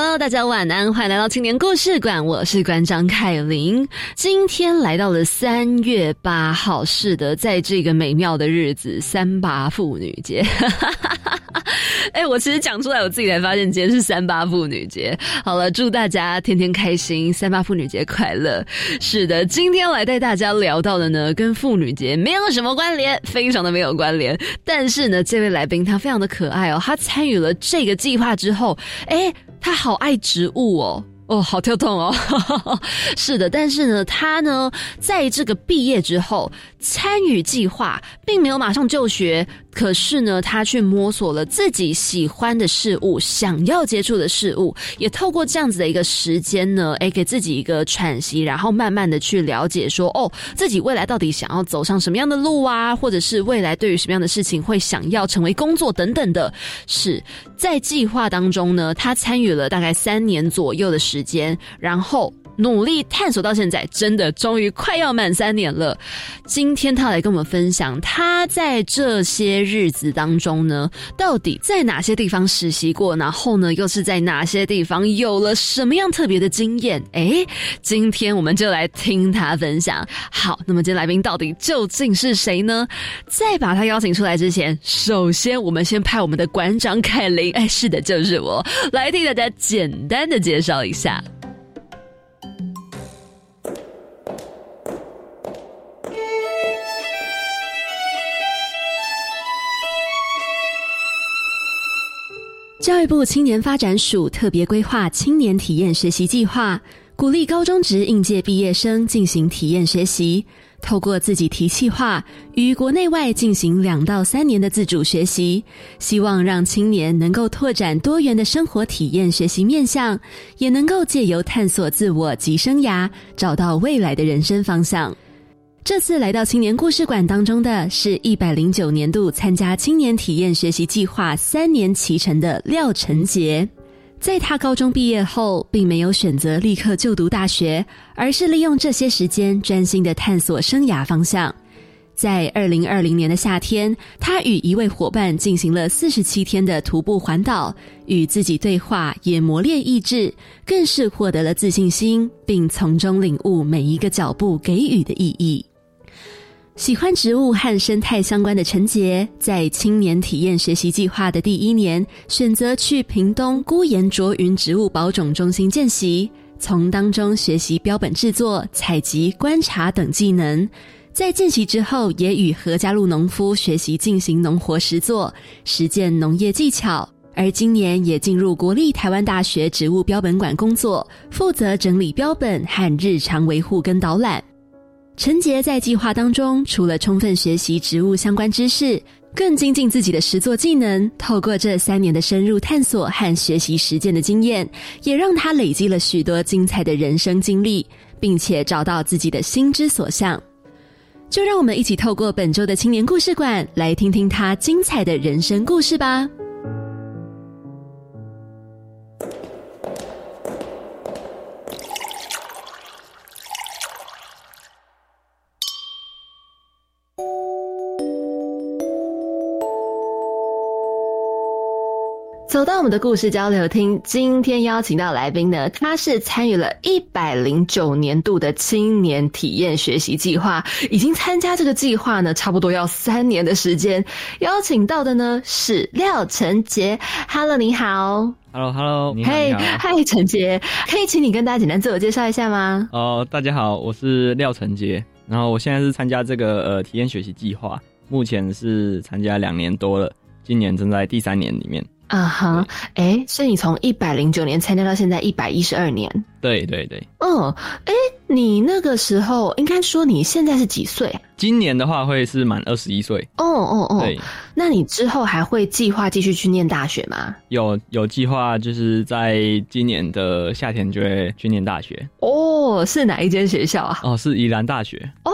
Hello，大家晚安，欢迎来到青年故事馆，我是馆长凯琳。今天来到了三月八号，是的，在这个美妙的日子——三八妇女节。哎，我其实讲出来，我自己才发现今天是三八妇女节。好了，祝大家天天开心，三八妇女节快乐。是的，今天来带大家聊到的呢，跟妇女节没有什么关联，非常的没有关联。但是呢，这位来宾他非常的可爱哦，他参与了这个计划之后，哎。他好爱植物哦。哦，好跳动哦！是的，但是呢，他呢，在这个毕业之后参与计划，并没有马上就学。可是呢，他去摸索了自己喜欢的事物，想要接触的事物，也透过这样子的一个时间呢，哎，给自己一个喘息，然后慢慢的去了解说，哦，自己未来到底想要走上什么样的路啊，或者是未来对于什么样的事情会想要成为工作等等的。是在计划当中呢，他参与了大概三年左右的时。时间，然后努力探索到现在，真的终于快要满三年了。今天他来跟我们分享，他在这些日子当中呢，到底在哪些地方实习过，然后呢，又是在哪些地方有了什么样特别的经验？哎，今天我们就来听他分享。好，那么今天来宾到底究竟是谁呢？在把他邀请出来之前，首先我们先派我们的馆长凯琳，哎，是的，就是我，来替大家简单的介绍一下。教育部青年发展署特别规划青年体验学习计划，鼓励高中职应届毕业生进行体验学习。透过自己提气化，与国内外进行两到三年的自主学习，希望让青年能够拓展多元的生活体验学习面向，也能够借由探索自我及生涯，找到未来的人生方向。这次来到青年故事馆当中的是一百零九年度参加青年体验学习计划三年启程的廖成杰。在他高中毕业后，并没有选择立刻就读大学，而是利用这些时间专心的探索生涯方向。在二零二零年的夏天，他与一位伙伴进行了四十七天的徒步环岛，与自己对话，也磨练意志，更是获得了自信心，并从中领悟每一个脚步给予的意义。喜欢植物和生态相关的陈杰，在青年体验学习计划的第一年，选择去屏东孤岩卓云植物保种中心见习，从当中学习标本制作、采集、观察等技能。在见习之后，也与何家路农夫学习进行农活实作，实践农业技巧。而今年也进入国立台湾大学植物标本馆工作，负责整理标本和日常维护跟导览。陈杰在计划当中，除了充分学习植物相关知识，更精进自己的实作技能。透过这三年的深入探索和学习实践的经验，也让他累积了许多精彩的人生经历，并且找到自己的心之所向。就让我们一起透过本周的青年故事馆，来听听他精彩的人生故事吧。走到我们的故事交流厅，今天邀请到来宾呢，他是参与了一百零九年度的青年体验学习计划，已经参加这个计划呢，差不多要三年的时间。邀请到的呢是廖成杰，Hello，你好，Hello，Hello，你好，嗨，陈杰，可以请你跟大家简单自我介绍一下吗？哦，大家好，我是廖成杰。然后我现在是参加这个呃体验学习计划，目前是参加两年多了，今年正在第三年里面。啊哈，哎，所以你从一百零九年参加到现在一百一十二年。对对对。嗯，哎，你那个时候应该说你现在是几岁？今年的话会是满二十一岁。哦哦哦。对。那你之后还会计划继续去念大学吗？有有计划，就是在今年的夏天就会去念大学。哦，是哪一间学校啊？哦，是宜兰大学。哦，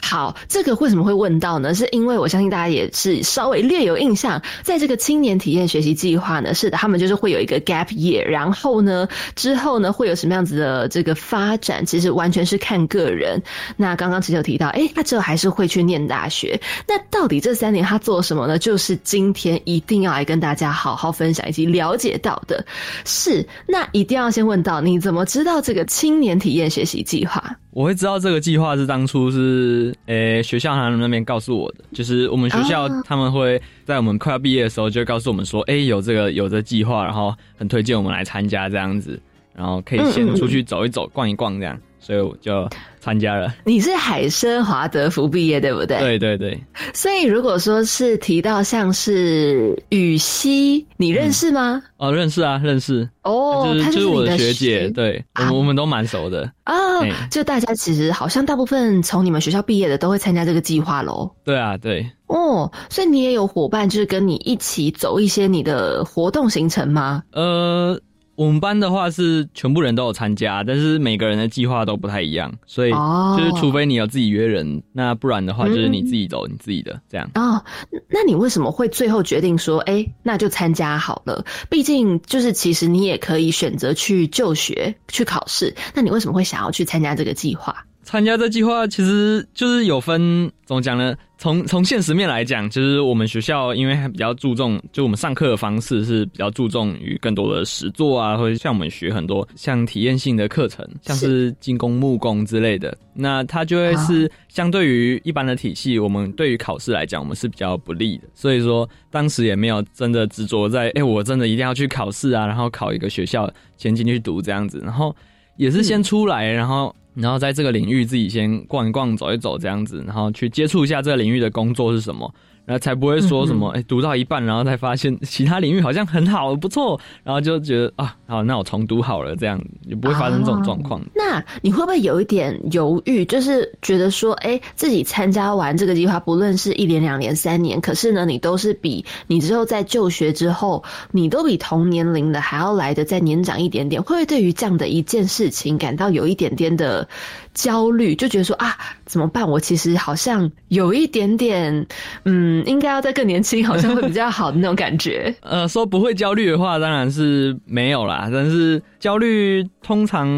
好，这个为什么会问到呢？是因为我相信大家也是稍微略有印象，在这个青年体验学习计划呢，是的，他们就是会有一个 gap year，然后呢，之后呢会有什么样子的这个发展，其实完全是看个人。那刚刚其实有提到，哎，他之后还是会去念大学。那到底这三年他做什么呢？就是今天一定要来跟大家好好分享以及了解到的是，那一定要先问到你怎么知道这个青年体验学习计划？我会知道这个计划是当初是诶学校他们那边告诉我的，就是我们学校他们会在我们快要毕业的时候就告诉我们说，哎，有这个有这计划，然后很推荐我们来参加这样子，然后可以先出去走一走、逛一逛这样。所以我就参加了。你是海参华德福毕业对不对？对对对。所以如果说是提到像是羽西，你认识吗？哦，认识啊，认识。哦，就是就是我的学姐，对，我们我们都蛮熟的啊。就大家其实好像大部分从你们学校毕业的都会参加这个计划喽。对啊，对。哦，所以你也有伙伴，就是跟你一起走一些你的活动行程吗？呃。我们班的话是全部人都有参加，但是每个人的计划都不太一样，所以就是除非你有自己约人，那不然的话就是你自己走你自己的这样。哦，那你为什么会最后决定说，哎，那就参加好了？毕竟就是其实你也可以选择去就学去考试，那你为什么会想要去参加这个计划？参加这计划其实就是有分怎么讲呢？从从现实面来讲，就是我们学校因为还比较注重，就我们上课的方式是比较注重于更多的实作啊，或者像我们学很多像体验性的课程，像是金工、木工之类的，那它就会是相对于一般的体系，我们对于考试来讲，我们是比较不利的。所以说当时也没有真的执着在，哎，我真的一定要去考试啊，然后考一个学校先进去读这样子，然后也是先出来，然后。然后在这个领域自己先逛一逛、走一走这样子，然后去接触一下这个领域的工作是什么。然后才不会说什么，哎，读到一半，然后才发现其他领域好像很好，不错，然后就觉得啊，好，那我重读好了，这样也不会发生这种状况。那你会不会有一点犹豫，就是觉得说，哎，自己参加完这个计划，不论是一年、两年、三年，可是呢，你都是比你之后在就学之后，你都比同年龄的还要来的再年长一点点，会不会对于这样的一件事情感到有一点点的焦虑，就觉得说啊，怎么办？我其实好像有一点点，嗯。嗯，应该要再更年轻，好像会比较好的那种感觉。呃，说不会焦虑的话，当然是没有啦。但是焦虑通常，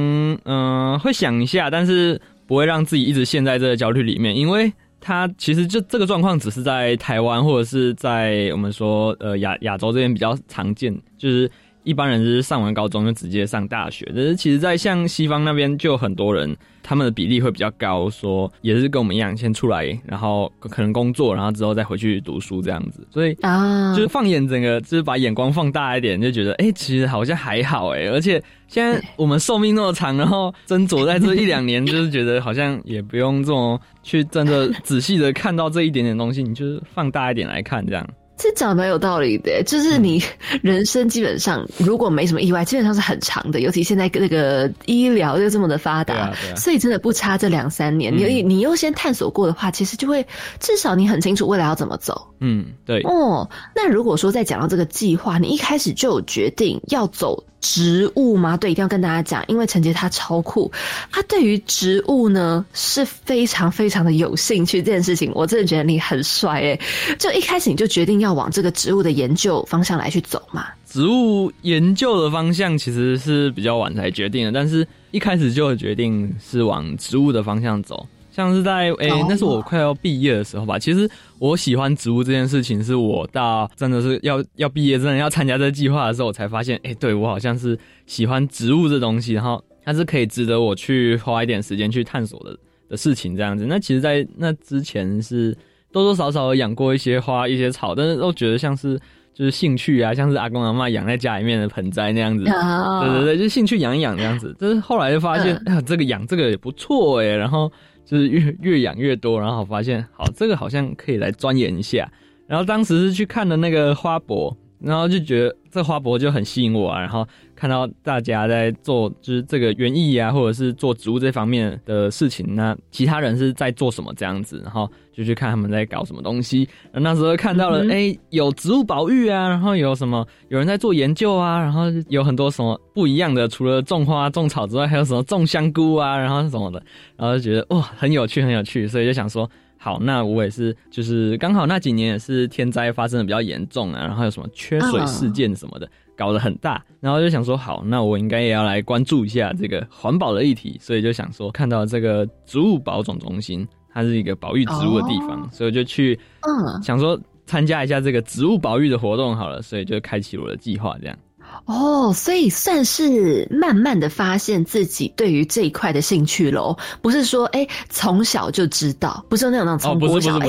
嗯，会想一下，但是不会让自己一直陷在这个焦虑里面，因为他其实就这个状况只是在台湾或者是在我们说呃亚亚洲这边比较常见，就是一般人就是上完高中就直接上大学，但是其实，在像西方那边就很多人。他们的比例会比较高，说也是跟我们一样，先出来，然后可能工作，然后之后再回去读书这样子。所以啊，就是放眼整个，就是把眼光放大一点，就觉得哎，其实好像还好哎。而且现在我们寿命那么长，然后斟酌在这一两年，就是觉得好像也不用这么去真的仔细的看到这一点点东西，你就是放大一点来看这样。这讲的蛮有道理的，就是你 人生基本上如果没什么意外，基本上是很长的。尤其现在那个医疗又这么的发达，所以真的不差这两三年。你你优先探索过的话，其实就会至少你很清楚未来要怎么走。嗯，对。哦，那如果说再讲到这个计划，你一开始就有决定要走。植物吗？对，一定要跟大家讲，因为陈杰他超酷，他对于植物呢是非常非常的有兴趣。这件事情我真的觉得你很帅诶，就一开始你就决定要往这个植物的研究方向来去走嘛。植物研究的方向其实是比较晚才决定的，但是一开始就决定是往植物的方向走。像是在诶，那是我快要毕业的时候吧。其实我喜欢植物这件事情，是我到真的是要要毕业，真的要参加这个计划的时候，我才发现，哎，对我好像是喜欢植物这东西，然后它是可以值得我去花一点时间去探索的的事情，这样子。那其实，在那之前是多多少少养过一些花、一些草，但是都觉得像是就是兴趣啊，像是阿公阿妈养在家里面的盆栽那样子，啊对对对，就兴趣养一养这样子。但是后来就发现，哎呀，这个养这个也不错哎，然后就是越越养越多，然后发现好，这个好像可以来钻研一下。然后当时是去看的那个花博，然后就觉得这花博就很吸引我啊。然后看到大家在做就是这个园艺啊，或者是做植物这方面的事情，那其他人是在做什么这样子，然后就去看他们在搞什么东西。然后那时候看到了，哎、有植物保育啊，然后有什么有人在做研究啊，然后有很多什么不一样的，除了种花种草之外，还有什么种香菇啊，然后什么的，然后就觉得哇很有趣很有趣，所以就想说。好，那我也是，就是刚好那几年也是天灾发生的比较严重啊，然后有什么缺水事件什么的，搞得很大，然后就想说，好，那我应该也要来关注一下这个环保的议题，所以就想说，看到这个植物保种中心，它是一个保育植物的地方，所以我就去，嗯。想说参加一下这个植物保育的活动好了，所以就开启我的计划，这样。哦，所以算是慢慢的发现自己对于这一块的兴趣喽，不是说哎从小就知道，不是那种那种从小哎、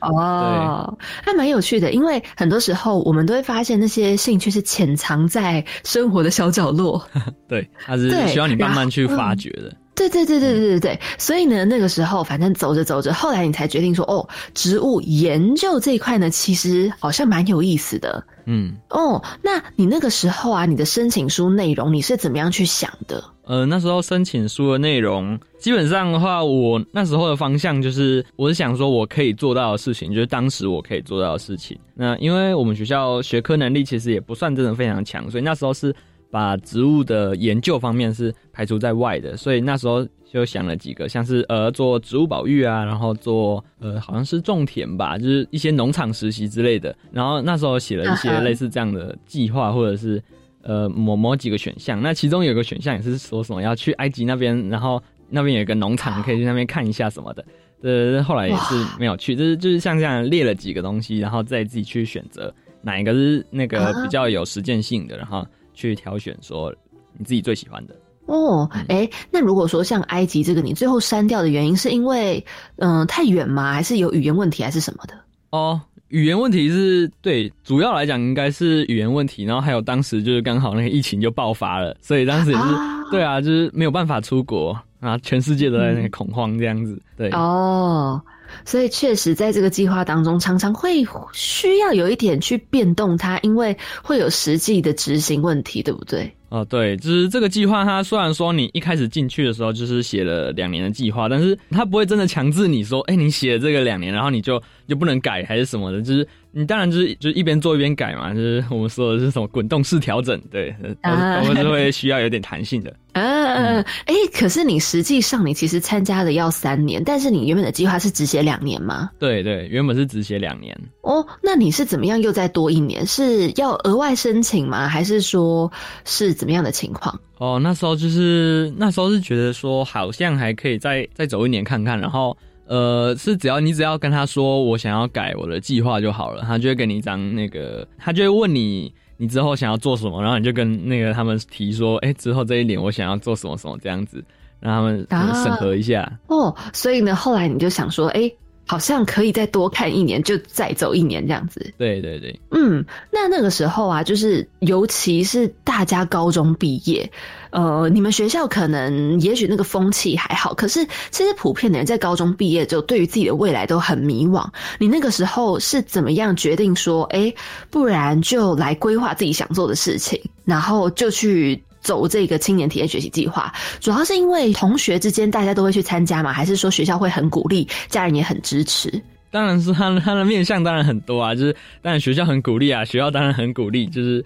哦，还蛮有趣的，因为很多时候我们都会发现那些兴趣是潜藏在生活的小角落。对，它是需要你慢慢去发掘的。对对对对对对对，所以呢，那个时候反正走着走着，后来你才决定说，哦，植物研究这一块呢，其实好像蛮有意思的。嗯，哦，那你那个时候啊，你的申请书内容你是怎么样去想的？呃，那时候申请书的内容，基本上的话，我那时候的方向就是，我是想说我可以做到的事情，就是当时我可以做到的事情。那因为我们学校学科能力其实也不算真的非常强，所以那时候是把植物的研究方面是排除在外的，所以那时候就想了几个，像是呃做植物保育啊，然后做呃好像是种田吧，就是一些农场实习之类的。然后那时候写了一些类似这样的计划，或者是呃某某几个选项。那其中有个选项也是说什么要去埃及那边，然后那边有一个农场，可以去那边看一下什么的。呃，后来也是没有去，就是就是像这样列了几个东西，然后再自己去选择哪一个是那个啊比较有实践性的，然后去挑选说你自己最喜欢的。哦，哎，那如果说像埃及这个，你最后删掉的原因是因为嗯、呃太远吗？还是有语言问题，还是什么的？哦，语言问题是对，主要来讲应该是语言问题，然后还有当时就是刚好那个疫情就爆发了，所以当时也是、啊对啊，就是没有办法出国啊，全世界都在那个恐慌这样子，对。哦，所以确实在这个计划当中，常常会需要有一点去变动它，因为会有实际的执行问题，对不对？哦，对，就是这个计划，它虽然说你一开始进去的时候就是写了两年的计划，但是它不会真的强制你说，哎、你写了这个两年，然后你就就不能改还是什么的，就是你当然就是就是一边做一边改嘛，就是我们说的是什么滚动式调整，对，啊都都是会需要有点弹性的。嗯，哎、可是你实际上你其实参加的要三年，但是你原本的计划是只写两年吗？对对，原本是只写两年，哦，那你是怎么样又再多一年？是要额外申请吗？还是说是怎么样的情况？哦，那时候就是那时候是觉得说好像还可以再再走一年看看，然后呃是只要你只要跟他说我想要改我的计划就好了，他就会给你一张那个，他就会问你你之后想要做什么，然后你就跟那个他们提说，哎、之后这一年我想要做什么什么这样子，让他们审核一下。哦，所以呢，后来你就想说，哎、好像可以再多看一年，就再走一年这样子。对对对，嗯，那那个时候啊，就是尤其是大家高中毕业，呃，你们学校可能也许那个风气还好，可是其实普遍的人在高中毕业之后，对于自己的未来都很迷惘。你那个时候是怎么样决定说，哎，不然就来规划自己想做的事情，然后就去走这个青年体验学习计划？主要是因为同学之间大家都会去参加嘛？还是说学校会很鼓励，家人也很支持？当然是他的他的面向当然很多啊，就是当然学校很鼓励啊，学校当然很鼓励，就是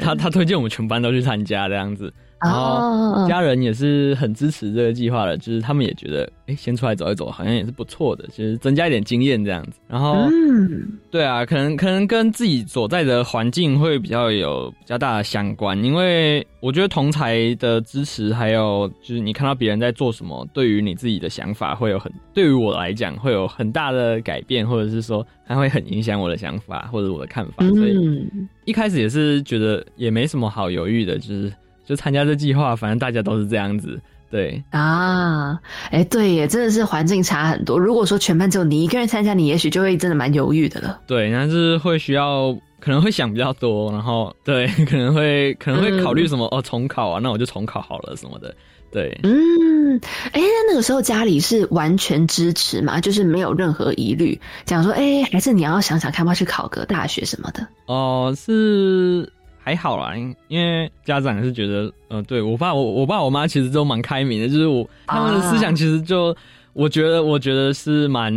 他 他推荐我们全班都去参加这样子。然哦后家人也是很支持这个计划的，就是他们也觉得，哎、先出来走一走，好像也是不错的，就是增加一点经验这样子。然后，嗯，对啊，可能可能跟自己所在的环境会比较有比较大的相关，因为我觉得同才的支持，还有就是你看到别人在做什么，对于你自己的想法会有很，对于我来讲会有很大的改变，或者是说它会很影响我的想法或者我的看法，所以嗯，一开始也是觉得也没什么好犹豫的，就是就参加这计划，反正大家都是这样子，对，啊，哎，对耶，真的是环境差很多。如果说全班只有你一个人参加，你也许就会真的蛮犹豫的了。对，那是会需要可能会想比较多，然后对，可能会可能会考虑什么、哦重考啊，那我就重考好了什么的，对，嗯，哎，那那个时候家里是完全支持嘛，就是没有任何疑虑，讲说，哎，还是你要想想看，要去考个大学什么的。哦、是还好啦，因因为家长是觉得，呃，对我爸我我爸我妈其实都蛮开明的，就是我他们的思想其实就。我觉得，我觉得是蛮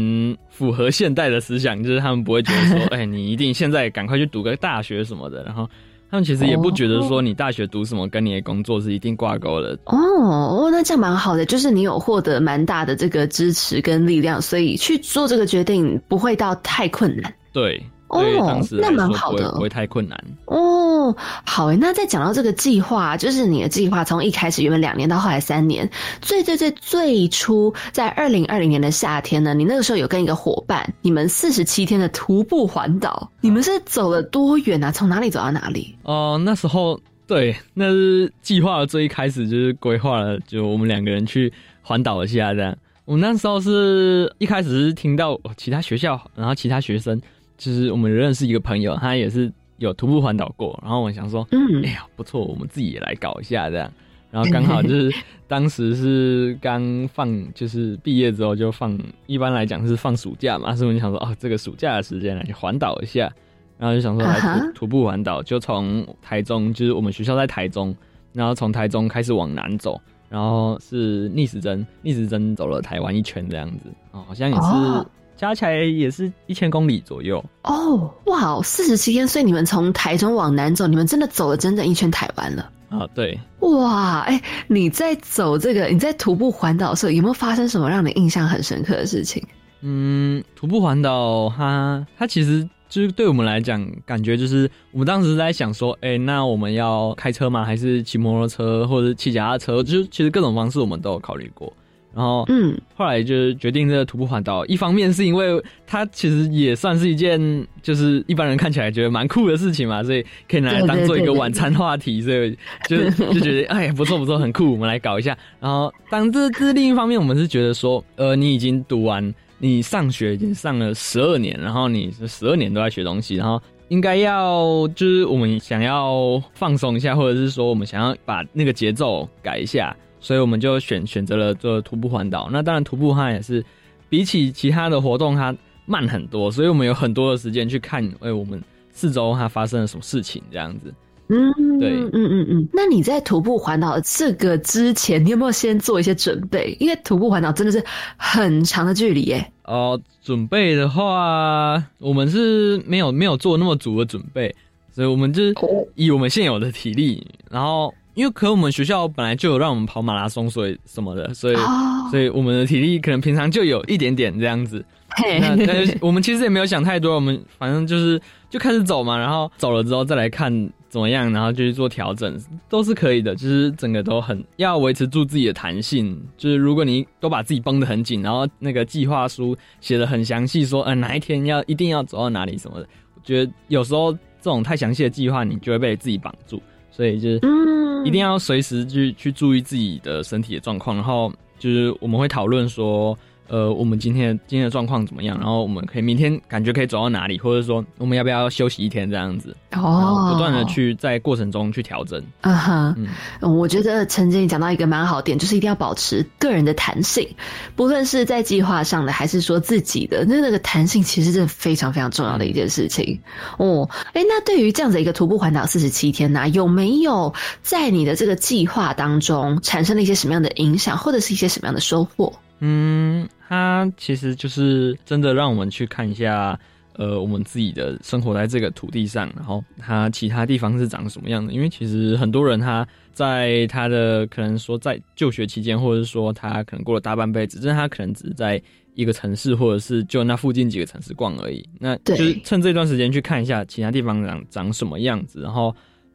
符合现代的思想，就是他们不会觉得说，哎，你一定现在赶快去读个大学什么的。然后他们其实也不觉得说你大学读什么跟你的工作是一定挂钩的。哦哦，那这样蛮好的，就是你有获得蛮大的这个支持跟力量，所以去做这个决定不会到太困难。对，哦那蛮好的不会太困难。哦，好诶，那再讲到这个计划，就是你的计划从一开始原本两年到后来三年，最最最最初在二零二零年的夏天呢，你那个时候有跟一个伙伴，你们四十七天的徒步环岛，你们是走了多远啊？从哪里走到哪里？哦、那时候对，那是计划的最一开始就是规划了，就我们两个人去环岛一下这样。我们那时候是一开始是听到哦其他学校，然后其他学生，就是我们认识一个朋友，他也是有徒步环岛过，然后我想说，嗯。哎呀不错，我们自己也来搞一下这样。然后刚好就是 当时是刚放，就是毕业之后就放，一般来讲是放暑假嘛，所以我就想说，哦，这个暑假的时间来去环岛一下，然后就想说来徒徒步环岛，就从台中，就是我们学校在台中，然后从台中开始往南走，然后是逆时针，逆时针走了台湾一圈这样子，哦，好像也是、哦加起来也是一千公里左右。哦，哇，四十七天，所以你们从台中往南走，你们真的走了整整一圈台湾了。啊，对，哇，哎、你在走这个，你在徒步环岛的时候，有没有发生什么让你印象很深刻的事情？嗯，徒步环岛，它它其实就是对我们来讲，感觉就是我们当时在想说，哎、那我们要开车吗？还是骑摩托车，或者是骑脚踏车？就是其实各种方式我们都有考虑过。然后，嗯，后来就是决定这个徒步环岛，一方面是因为它其实也算是一件就是一般人看起来觉得蛮酷的事情嘛，所以可以拿来当做一个晚餐话题，所以就 就觉得哎不错不错，很酷，我们来搞一下。然后，当这这另一方面，我们是觉得说，呃，你已经读完，你上学已经上了十二年，然后你十二年都在学东西，然后。应该要就是我们想要放松一下，或者是说我们想要把那个节奏改一下，所以我们就选选择了做徒步环岛。那当然，徒步它也是比起其他的活动，它慢很多，所以我们有很多的时间去看，哎、我们四周它发生了什么事情，这样子。嗯，对嗯嗯嗯。那你在徒步环岛这个之前，你有没有先做一些准备？因为徒步环岛真的是很长的距离耶。哦、准备的话，我们是没有没有做那么足的准备，所以我们就是以我们现有的体力，然后因为可我们学校本来就有让我们跑马拉松，所以什么的，所以、哦所以我们的体力可能平常就有一点点这样子。嘿那那就 我们其实也没有想太多，我们反正就是就开始走嘛，然后走了之后再来看怎么样，然后就去做调整，都是可以的。就是整个都很要维持住自己的弹性，就是如果你都把自己绷得很紧，然后那个计划书写的很详细，说呃哪一天要一定要走到哪里什么的，我觉得有时候这种太详细的计划，你就会被自己绑住，所以就是嗯。一定要随时去去注意自己的身体的状况，然后就是我们会讨论说，呃，我们今天今天的状况怎么样，然后我们可以明天感觉可以走到哪里，或者说我们要不要休息一天这样子，哦，不断的去在过程中去调整。嗯哼，嗯。嗯我觉得陈经理讲到一个蛮好点，就是一定要保持个人的弹性，不论是在计划上的，还是说自己的，那那个弹性其实是非常非常重要的一件事情。哦，哎，那对于这样子一个徒步环岛四十七天呢、有没有在你的这个计划当中产生了一些什么样的影响，或者是一些什么样的收获？嗯，它其实就是真的让我们去看一下，呃，我们自己的生活在这个土地上，然后它其他地方是长什么样的。因为其实很多人他在他的可能说在就学期间，或者是说他可能过了大半辈子，但是他可能只是在一个城市，或者是就那附近几个城市逛而已。那对就是趁这段时间去看一下其他地方长长什么样子，然后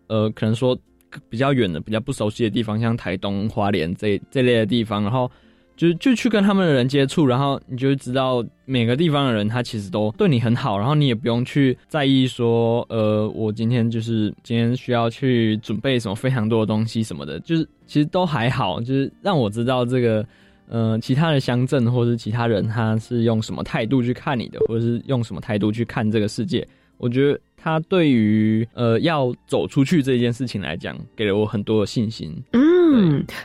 呃，可能说比较远的、比较不熟悉的地方，像台东、花莲这这类的地方，然后。就就去跟他们的人接触，然后你就会知道每个地方的人他其实都对你很好，然后你也不用去在意说，呃，我今天就是今天需要去准备什么非常多的东西什么的，就是其实都还好，就是让我知道这个，呃，其他的乡镇或是其他人他是用什么态度去看你的，或者是用什么态度去看这个世界，我觉得他对于呃要走出去这件事情来讲，给了我很多的信心。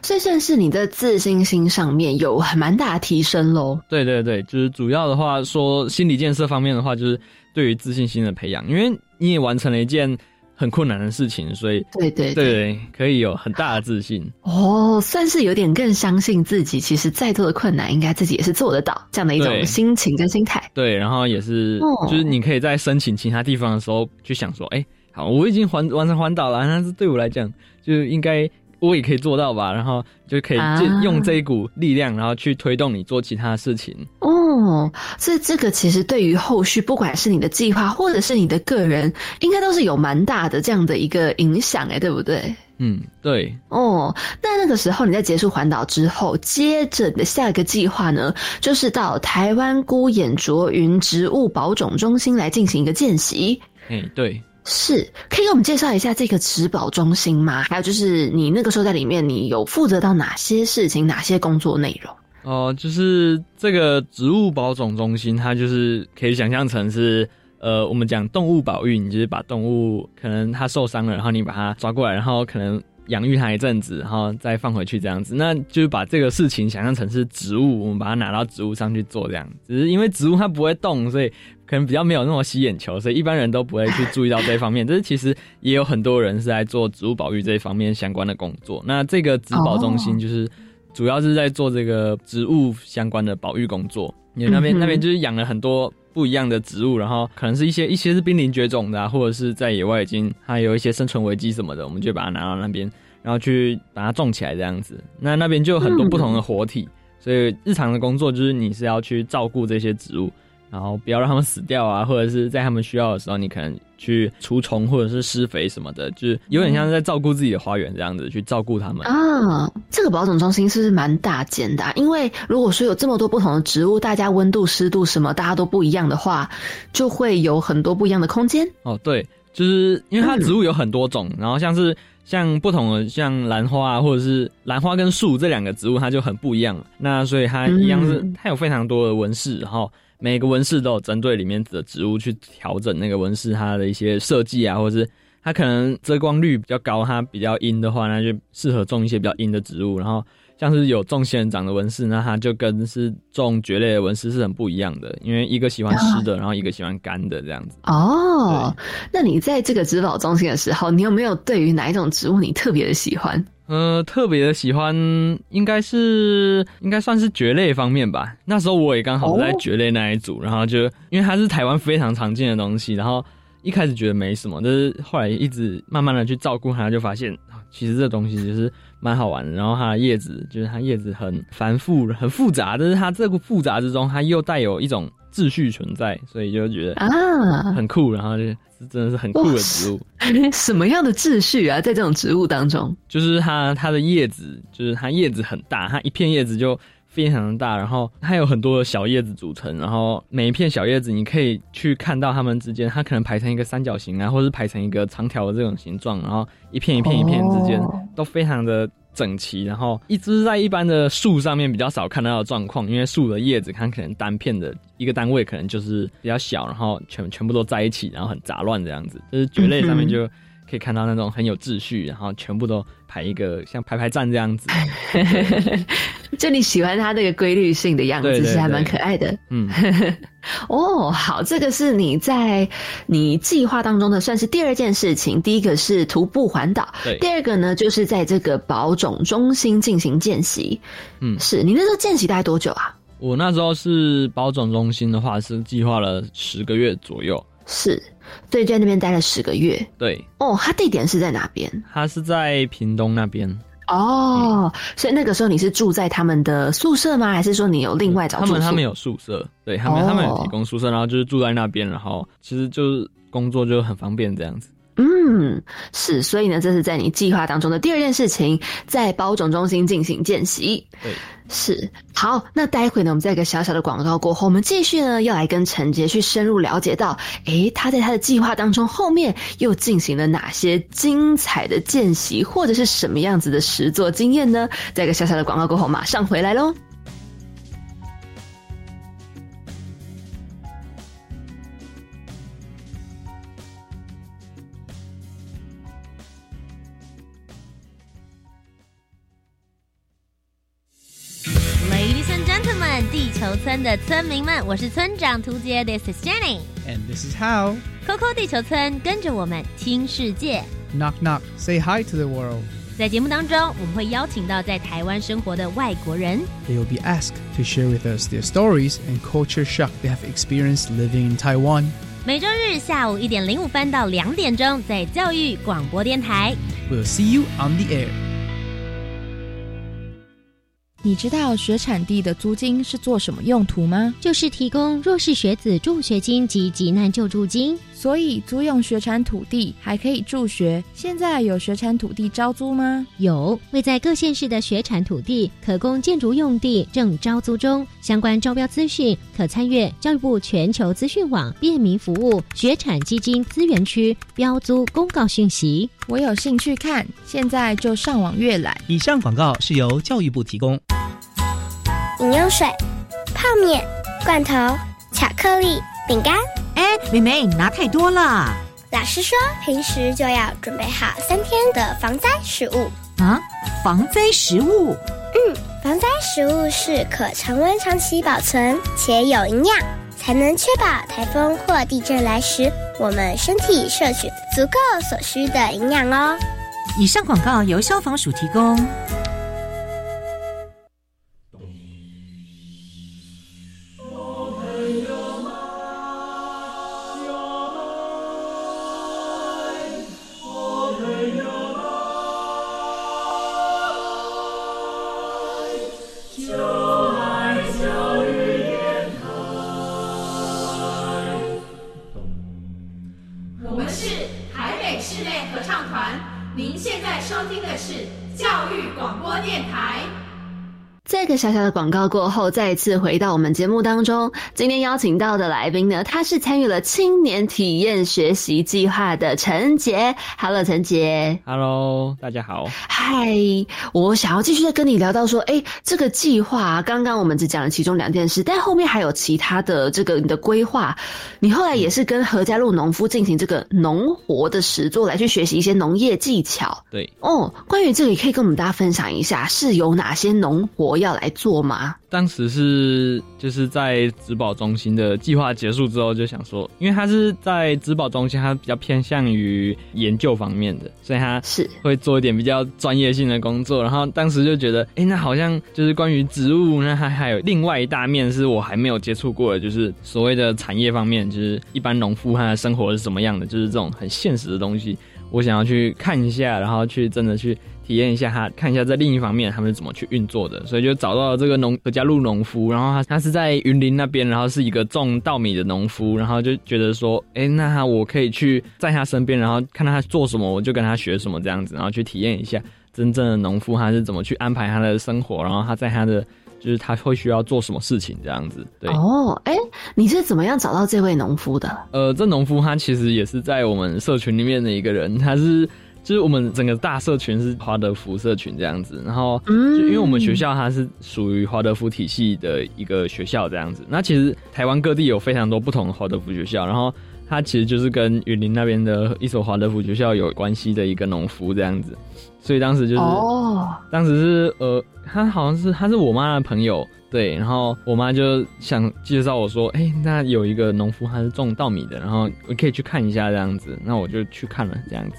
所以算是你的自信心上面有很蛮大的提升喽。对对对，就是主要的话说心理建设方面的话，就是对于自信心的培养，因为你也完成了一件很困难的事情，所以对对对，可以有很大的自信。哦，算是有点更相信自己，其实再多的困难，应该自己也是做得到这样的一种心情跟心态。对，然后也是，就是你可以在申请其他地方的时候，去想说，哎，好，我已经环完成环岛了，但是对我来讲，就应该。我也可以做到吧，然后就可以用这一股力量，然后去推动你做其他事情。哦，所以这个其实对于后续，不管是你的计划，或者是你的个人，应该都是有蛮大的这样的一个影响，哎，对不对？嗯，对。哦，那那个时候你在结束环岛之后，接着的下一个计划呢，就是到台湾孤眼卓云植物保种中心来进行一个见习。哎，对。是，可以给我们介绍一下这个植保中心吗？还有就是你那个时候在里面，你有负责到哪些事情、哪些工作内容？哦，就是这个植物保种中心，它就是可以想象成是，呃，我们讲动物保育，你就是把动物可能它受伤了，然后你把它抓过来，然后可能。养育它一阵子，然后再放回去这样子，那就是把这个事情想象成是植物，我们把它拿到植物上去做这样。只是因为植物它不会动，所以可能比较没有那么吸眼球，所以一般人都不会去注意到这方面。但是其实也有很多人是在做植物保育这一方面相关的工作。那这个植保中心就是主要是在做这个植物相关的保育工作。因为那边那边就是养了很多不一样的植物，然后可能是一些一些是濒临绝种的，或者是在野外已经它有一些生存危机什么的，我们就把它拿到那边，然后去把它种起来这样子。那那边就有很多不同的活体，所以日常的工作就是你是要去照顾这些植物。然后不要让他们死掉啊，或者是在他们需要的时候，你可能去除虫或者是施肥什么的，就是有点像是在照顾自己的花园这样子去照顾他们啊。这个保种中心是不是蛮大间的？啊因为如果说有这么多不同的植物，大家温度、湿度什么大家都不一样的话，就会有很多不一样的空间。哦，对，就是因为它植物有很多种，然后像是像不同的像兰花啊，或者是兰花跟树这两个植物，它就很不一样。那所以它一样是它有非常多的纹饰，然后。每个纹饰都有针对里面的植物去调整那个纹饰它的一些设计啊，或者是它可能遮光率比较高，它比较阴的话，那就适合种一些比较阴的植物。然后像是有种仙人掌的纹饰，那它就跟是种蕨类的纹饰是很不一样的，因为一个喜欢湿的，然后一个喜欢干的这样子。哦，那你在这个植保中心的时候，你有没有对于哪一种植物你特别的喜欢？呃，特别的喜欢应该是应该算是蕨类方面吧。那时候我也刚好在蕨类那一组，然后就因为它是台湾非常常见的东西，然后一开始觉得没什么，但是后来一直慢慢的去照顾它，就发现其实这东西就是蛮好玩的。然后它的叶子就是它叶子很繁复、很复杂，但是它这个复杂之中，它又带有一种秩序存在，所以就觉得啊很酷，然后就。真的是很酷的植物，什么样的秩序啊？在这种植物当中，就是它它的叶子，就是它叶子很大，它一片叶子就非常的大，然后它有很多的小叶子组成，然后每一片小叶子你可以去看到它们之间，它可能排成一个三角形啊，或是排成一个长条的这种形状，然后一片一片一片之间都非常的。整齐，然后一只在一般的树上面比较少看到的状况，因为树的叶子它可能单片的一个单位可能就是比较小，然后全全部都在一起，然后很杂乱这样子。就是蕨类上面就可以看到那种很有秩序，然后全部都排一个像排排站这样子。就你喜欢它那个规律性的样子，其实还蛮可爱的。嗯，哦，好，这个是你在你计划当中的算是第二件事情。第一个是徒步环岛，对，第二个呢就是在这个保种中心进行见习。嗯，是你那时候见习大概多久啊？我那时候是保种中心的话是计划了十个月左右，是，所以在那边待了十个月。对，哦，他地点是在哪边？他是在屏东那边。哦，所以那个时候你是住在他们的宿舍吗？还是说你有另外找？他们他们有宿舍，对他们他们有提供宿舍，然后就是住在那边，然后其实就是工作就很方便这样子。嗯，是，所以呢，这是在你计划当中的第二件事情，在包种中心进行见习。对，是好。那待会呢，我们在一个小小的广告过后，我们继续呢，要来跟陈杰去深入了解到，诶，他在他的计划当中后面又进行了哪些精彩的见习，或者是什么样子的实作经验呢？在一个小小的广告过后，马上回来喽。们地球村的村民们，我是村长涂杰，This is Jenny。 And this is how. Coco 地球村跟着我们听世界。 Knock knock. Say hi to the world. 在节目当中，我们会邀请到在台湾生活的外国人， They will be asked to share with us their stories and culture shock they have experienced living in Taiwan. 每周日下午一点零五分到两点钟，在教育广播电台。 We'll see you on the air. 你知道学产地的租金是做什么用途吗？就是提供弱势学子助学金及急难救助金。所以租用学产土地还可以助学。现在有学产土地招租吗？有，位在各县市的学产土地可供建筑用地正招租中。相关招标资讯可参阅教育部全球资讯网便民服务学产基金资源区标租公告讯息。我有兴趣看，现在就上网阅览。以上广告是由教育部提供。饮用水、泡面、罐头、巧克力、饼干。哎，妹妹，你拿太多了。老师说，平时就要准备好三天的防灾食物。啊，防灾食物？嗯，防灾食物是可常温长期保存且有营养，才能确保台风或地震来时，我们身体摄取足够所需的营养哦。以上广告由消防署提供。小小的广告过后，再次回到我们节目当中。今天邀请到的来宾呢，他是参与了青年体验学习计划的陈杰。Hello，陈杰。Hello，大家好。嗨，我想要继续再跟你聊到说，哎，这个计划刚刚我们只讲了其中两件事，但后面还有其他的这个你的规划。你后来也是跟何家路农夫进行这个农活的实作，来去学习一些农业技巧。对。哦，关于这个，也可以跟我们大家分享一下，是有哪些农活要来做吗？当时是就是在植保中心的计划结束之后，就想说，因为他是在植保中心，他比较偏向于研究方面的，所以他是会做一点比较专业性的工作。然后当时就觉得，哎、欸，那好像就是关于植物，那还还有另外一大面是我还没有接触过的，就是所谓的产业方面，就是一般农夫他的生活是什么样的，就是这种很现实的东西，我想要去看一下，然后去真的去。体验一下他，看一下在另一方面他们是怎么去运作的，所以就找到了这个农何家路农夫，然后他他是在云林那边，然后是一个种稻米的农夫，然后就觉得说，哎、欸，那我可以去在他身边，然后看他做什么，我就跟他学什么这样子，然后去体验一下真正的农夫他是怎么去安排他的生活，然后他在他的就是他会需要做什么事情这样子。对哦，哎、欸，你是怎么样找到这位农夫的？呃，这农夫他其实也是在我们社群里面的一个人，他是。就是我们整个大社群是华德福社群这样子，然后就因为我们学校它是属于华德福体系的一个学校这样子，那其实台湾各地有非常多不同的华德福学校，然后它其实就是跟云林那边的一所华德福学校有关系的一个农夫这样子，所以当时就是哦，当时是呃，他好像是他是我妈的朋友。对，然后我妈就想介绍我说，哎、欸，那有一个农夫他是种稻米的，然后我可以去看一下这样子，那我就去看了这样子。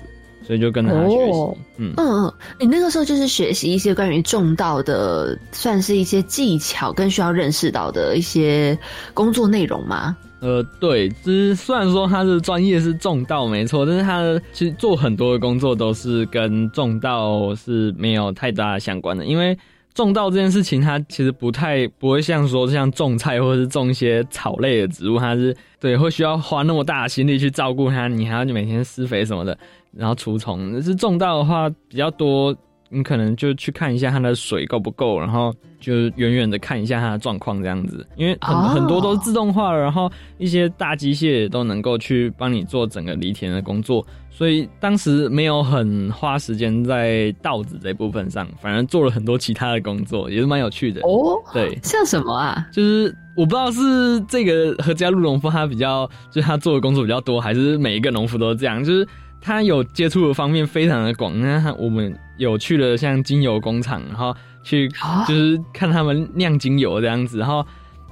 所以就跟着他学习，哦、嗯。嗯，你那个时候就是学习一些关于种稻的，算是一些技巧跟需要认识到的一些工作内容吗？呃，对，就是虽然说他的专业是种稻没错，但是他的其实做很多的工作都是跟种稻是没有太大相关的，因为种稻这件事情，它其实不太不会像说像种菜或者是种一些草类的植物，它是对会需要花那么大的心力去照顾它，你还要每天施肥什么的。然后除虫，但是种稻的话比较多，你可能就去看一下它的水够不够，然后就远远的看一下它的状况这样子，因为很、哦、很多都是自动化了，然后一些大机械都能够去帮你做整个犁田的工作，所以当时没有很花时间在稻子这部分上，反而做了很多其他的工作，也是蛮有趣的哦。对，像什么啊？就是。我不知道是这个何家路农夫他比较，就是他做的工作比较多，还是每一个农夫都是这样，就是他有接触的方面非常的广。那我们有去了像精油工厂，然后去就是看他们酿精油这样子，然后。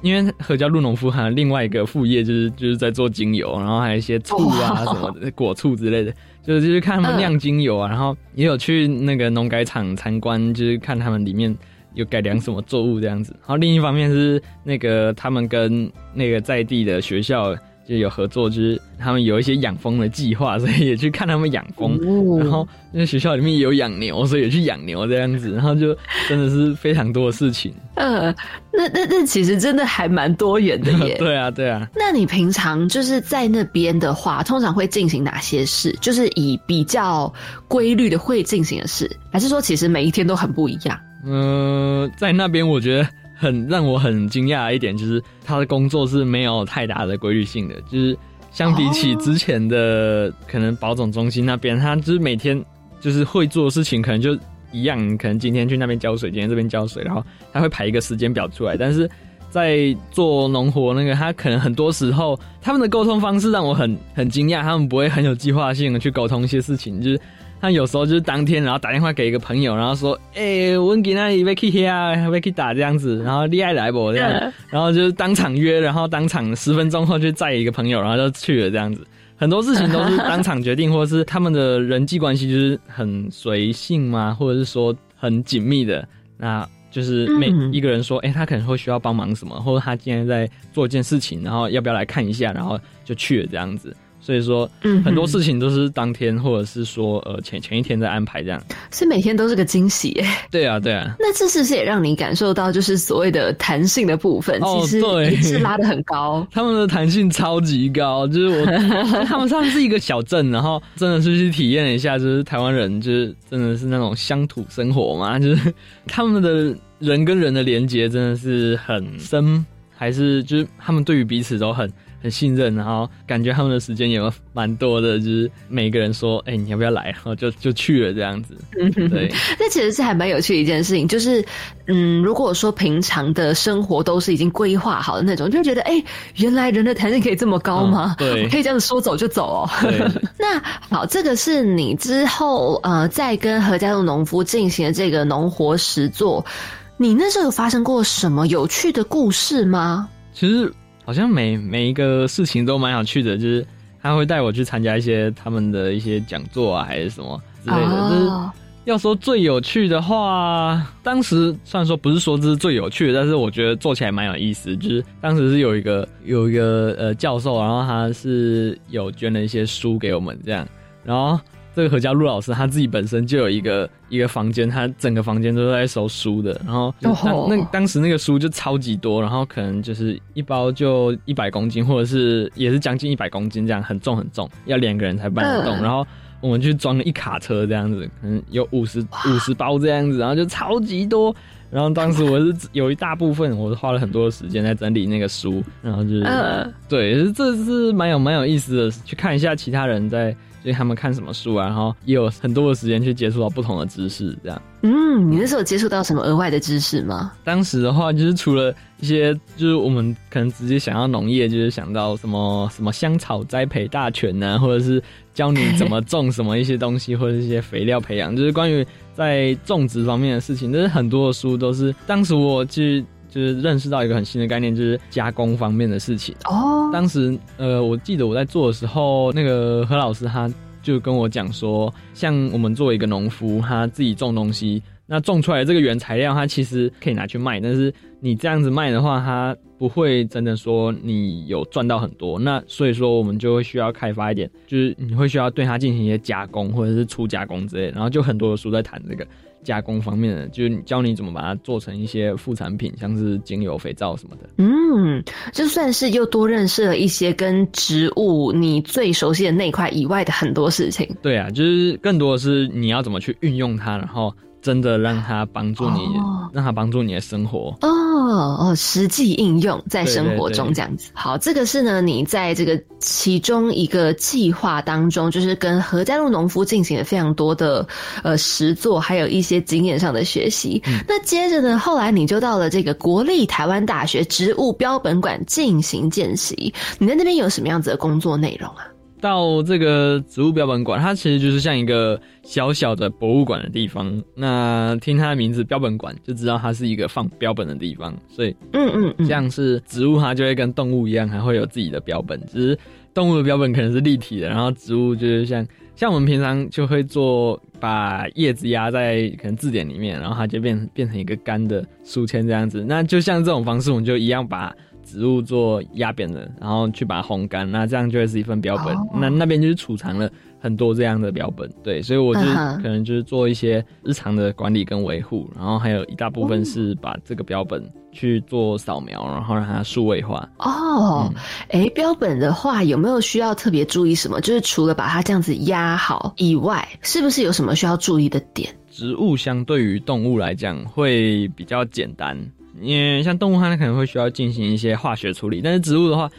因为何家路农夫还有另外一个副业，就是就是在做精油，然后还有一些醋啊什么的果醋之类的，就是就是看他们酿精油啊，然后也有去那个农改场参观，就是看他们里面有改良什么作物这样子。然后另一方面是那个他们跟那个在地的学校。就有合作，就是他们有一些养蜂的计划，所以也去看他们养蜂。然后因为学校里面也有养牛，所以也去养牛这样子。然后就真的是非常多的事情。呃，那那那其实真的还蛮多元的耶。对啊，对啊。那你平常就是在那边的话，通常会进行哪些事？就是以比较规律的会进行的事，还是说其实每一天都很不一样？嗯，在那边我觉得。很让我很惊讶一点就是，他的工作是没有太大的规律性的，就是相比起之前的可能保种中心那边，他就是每天就是会做的事情可能就一样，可能今天去那边浇水，今天这边浇水，然后他会排一个时间表出来。但是在做农活那个，他可能很多时候他们的沟通方式让我很很惊讶，他们不会很有计划性的去沟通一些事情，就是。他有时候就是当天，然后打电话给一个朋友，然后说：“哎，我给那里被 K 啊，被 K 打这样子。”然后厉害来不这样，然后就是当场约，然后当场十分钟后就载一个朋友，然后就去了这样子。很多事情都是当场决定，或者是他们的人际关系就是很随性嘛，或者是说很紧密的。那就是每一个人说：“哎，他可能会需要帮忙什么，或者他今天在做一件事情，然后要不要来看一下？”然后就去了这样子。所以说，嗯，很多事情都是当天或者是说，呃，前前一天在安排这样，是每天都是个惊喜。对啊，对啊。那这是不是也让你感受到，就是所谓的弹性的部分，其实也是拉的很高。他们的弹性超级高，就是我 他们上次是一个小镇，然后真的是去体验了一下，就是台湾人就是真的是那种乡土生活嘛，就是他们的人跟人的连接真的是很深，还是就是他们对于彼此都很。很信任，然后感觉他们的时间也蛮多的，就是每个人说：“哎，你要不要来？”然后就就去了这样子。对，这其实是还蛮有趣的一件事情，就是嗯，如果说平常的生活都是已经规划好的那种，就觉得哎，原来人的弹性可以这么高吗？对，可以这样子说走就走哦。那好，这个是你之后呃，在跟何家路农夫进行的这个农活实作，你那时候有发生过什么有趣的故事吗？其实。好像每每一个事情都蛮有趣的，就是他会带我去参加一些他们的一些讲座啊，还是什么之类的。就是要说最有趣的话，当时虽然说不是说这是最有趣的，但是我觉得做起来蛮有意思。就是当时是有一个有一个呃教授，然后他是有捐了一些书给我们这样，然后。这个何家路老师他自己本身就有一个一个房间，他整个房间都在收书的。然后当那当时那个书就超级多，然后可能就是一包就一百公斤，或者是也是将近一百公斤这样，很重很重，要两个人才搬得动。然后我们去装了一卡车这样子，可能有五十五十包这样子，然后就超级多。然后当时我是有一大部分，我是花了很多的时间在整理那个书，然后就是对，这是蛮有蛮有意思的，去看一下其他人在。所以他们看什么书啊？然后也有很多的时间去接触到不同的知识，这样。嗯，你那时候接触到什么额外的知识吗？当时的话，就是除了一些，就是我们可能直接想要农业，就是想到什么什么香草栽培大全呢，或者是教你怎么种什么一些东西，或者一些肥料培养，就是关于在种植方面的事情。但是很多的书都是当时我去就是认识到一个很新的概念，就是加工方面的事情。哦，当时呃，我记得我在做的时候，那个何老师他就跟我讲说，像我们作为一个农夫，他自己种东西，那种出来的这个原材料，他其实可以拿去卖，但是你这样子卖的话，他不会真的说你有赚到很多。那所以说，我们就会需要开发一点，就是你会需要对它进行一些加工或者是初加工之类，然后就很多的书在谈这个。加工方面的，就是教你怎么把它做成一些副产品，像是精油、肥皂什么的。嗯，就算是又多认识了一些跟植物你最熟悉的那块以外的很多事情。对啊，就是更多的是你要怎么去运用它，然后。真的让他帮助你，让他帮助你的生活哦哦，实际应用在生活中这样子。好，这个是呢，你在这个其中一个计划当中，就是跟何家路农夫进行了非常多的呃实作，还有一些经验上的学习。那接着呢，后来你就到了这个国立台湾大学植物标本馆进行见习。你在那边有什么样子的工作内容啊？到这个植物标本馆，它其实就是像一个小小的博物馆的地方。那听它的名字“标本馆”，就知道它是一个放标本的地方。所以，嗯嗯嗯，像是植物，它就会跟动物一样，还会有自己的标本。只是动物的标本可能是立体的，然后植物就是像像我们平常就会做，把叶子压在可能字典里面，然后它就变变成一个干的书签这样子。那就像这种方式，我们就一样把。植物做压扁的，然后去把它烘干，那这样就会是一份标本。那那边就是储藏了很多这样的标本，对，所以我就可能就是做一些日常的管理跟维护，然后还有一大部分是把这个标本去做扫描，然后让它数位化。哦，哎，标本的话有没有需要特别注意什么？就是除了把它这样子压好以外，是不是有什么需要注意的点？植物相对于动物来讲会比较简单。因为像动物它可能会需要进行一些化学处理，但是植物的话，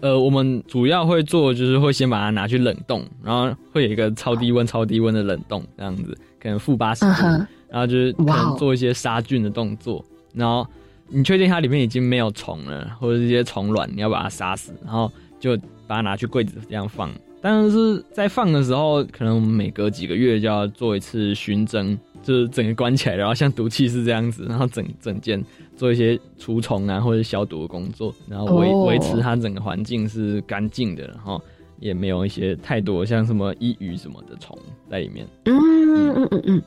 呃，我们主要会做就是会先把它拿去冷冻，然后会有一个超低温、超低温的冷冻这样子，可能负八十度，然后就是可能做一些杀菌的动作，然后你确定它里面已经没有虫了，或者一些虫卵，你要把它杀死，然后就把它拿去柜子这样放。但是在放的时候，可能我们每隔几个月就要做一次熏蒸，就是整个关起来，然后像毒气室这样子，然后整整间。做一些除虫啊或者消毒的工作，然后维维持它整个环境是干净的，然后也没有一些太多像什么衣鱼什么的虫在里面。嗯嗯嗯嗯，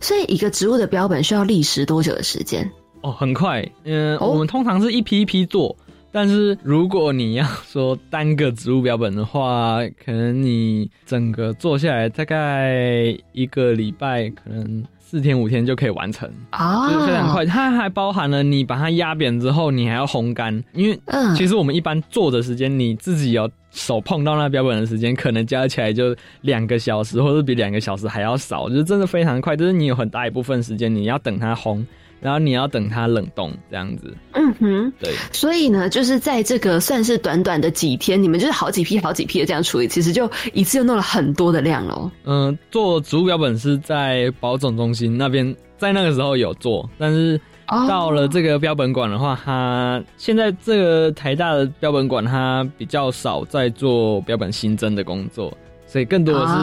所以一个植物的标本需要历时多久的时间？哦，很快。嗯，我们通常是一批一批做，但是如果你要说单个植物标本的话，可能你整个做下来大概一个礼拜，可能。四天五天就可以完成啊，就是非常快。它还包含了你把它压扁之后，你还要烘干。因为其实我们一般做的时间，你自己要手碰到那标本的时间，可能加起来就两个小时，或者比两个小时还要少，就是真的非常快。就是你有很大一部分时间你要等它烘。然后你要等它冷冻这样子，嗯哼，对。所以呢，就是在这个算是短短的几天，你们就是好几批、好几批的这样处理，其实就一次就弄了很多的量喽。嗯，做植物标本是在保种中心那边，在那个时候有做，但是到了这个标本馆的话，它现在这个台大的标本馆它比较少在做标本新增的工作，所以更多的是。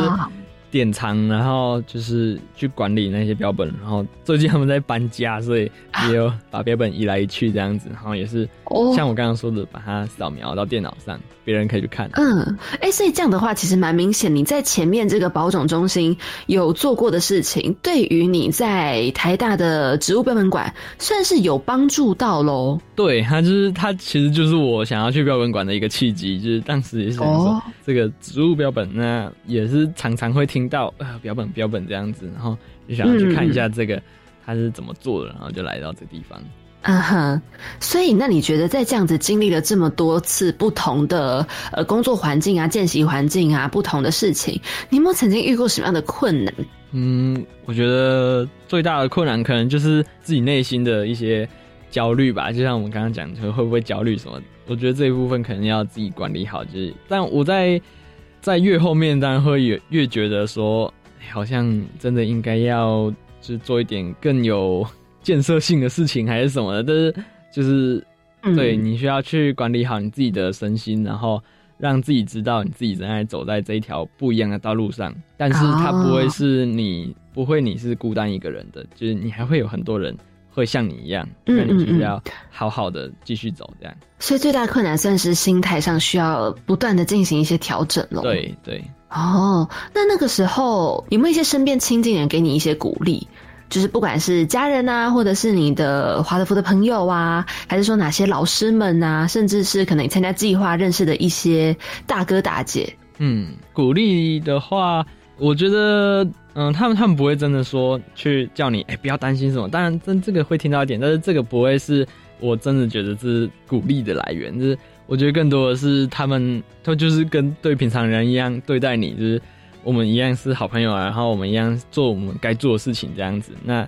典藏，然后就是去管理那些标本，然后最近他们在搬家，所以也有把标本移来移去这样子，然后也是像我刚刚说的，把它扫描到电脑上。别人可以去看。嗯，哎，所以这样的话，其实蛮明显，你在前面这个保种中心有做过的事情，对于你在台大的植物标本馆算是有帮助到喽。对，它就是它，其实就是我想要去标本馆的一个契机，就是当时也是说这个植物标本，那也是常常会听到啊标本标本这样子，然后就想要去看一下这个它是怎么做的，然后就来到这个地方。嗯哼，所以那你觉得在这样子经历了这么多次不同的呃工作环境啊、见习环境啊、不同的事情，你有没有曾经遇过什么样的困难？嗯，我觉得最大的困难可能就是自己内心的一些焦虑吧。就像我们刚刚讲，就会不会焦虑什么？我觉得这一部分可能要自己管理好。就是，但我在在越后面，当然会越越觉得说，好像真的应该要就做一点更有。建设性的事情还是什么的，但是就是对你需要去管理好你自己的身心，然后让自己知道你自己正在走在这一条不一样的道路上。但是它不会是你不会你是孤单一个人的，就是你还会有很多人会像你一样，那你就是要好好的继续走这样。所以最大的困难算是心态上需要不断的进行一些调整了。对对。哦，那那个时候有没有一些身边亲近人给你一些鼓励？就是不管是家人啊，或者是你的华德福的朋友啊，还是说哪些老师们啊，甚至是可能你参加计划认识的一些大哥大姐，嗯，鼓励的话，我觉得，嗯，他们他们不会真的说去叫你，哎，不要担心什么。当然，这这个会听到一点，但是这个不会是我真的觉得是鼓励的来源。就是我觉得更多的是他们，他就是跟对平常人一样对待你，就是。我们一样是好朋友啊，然后我们一样做我们该做的事情，这样子。那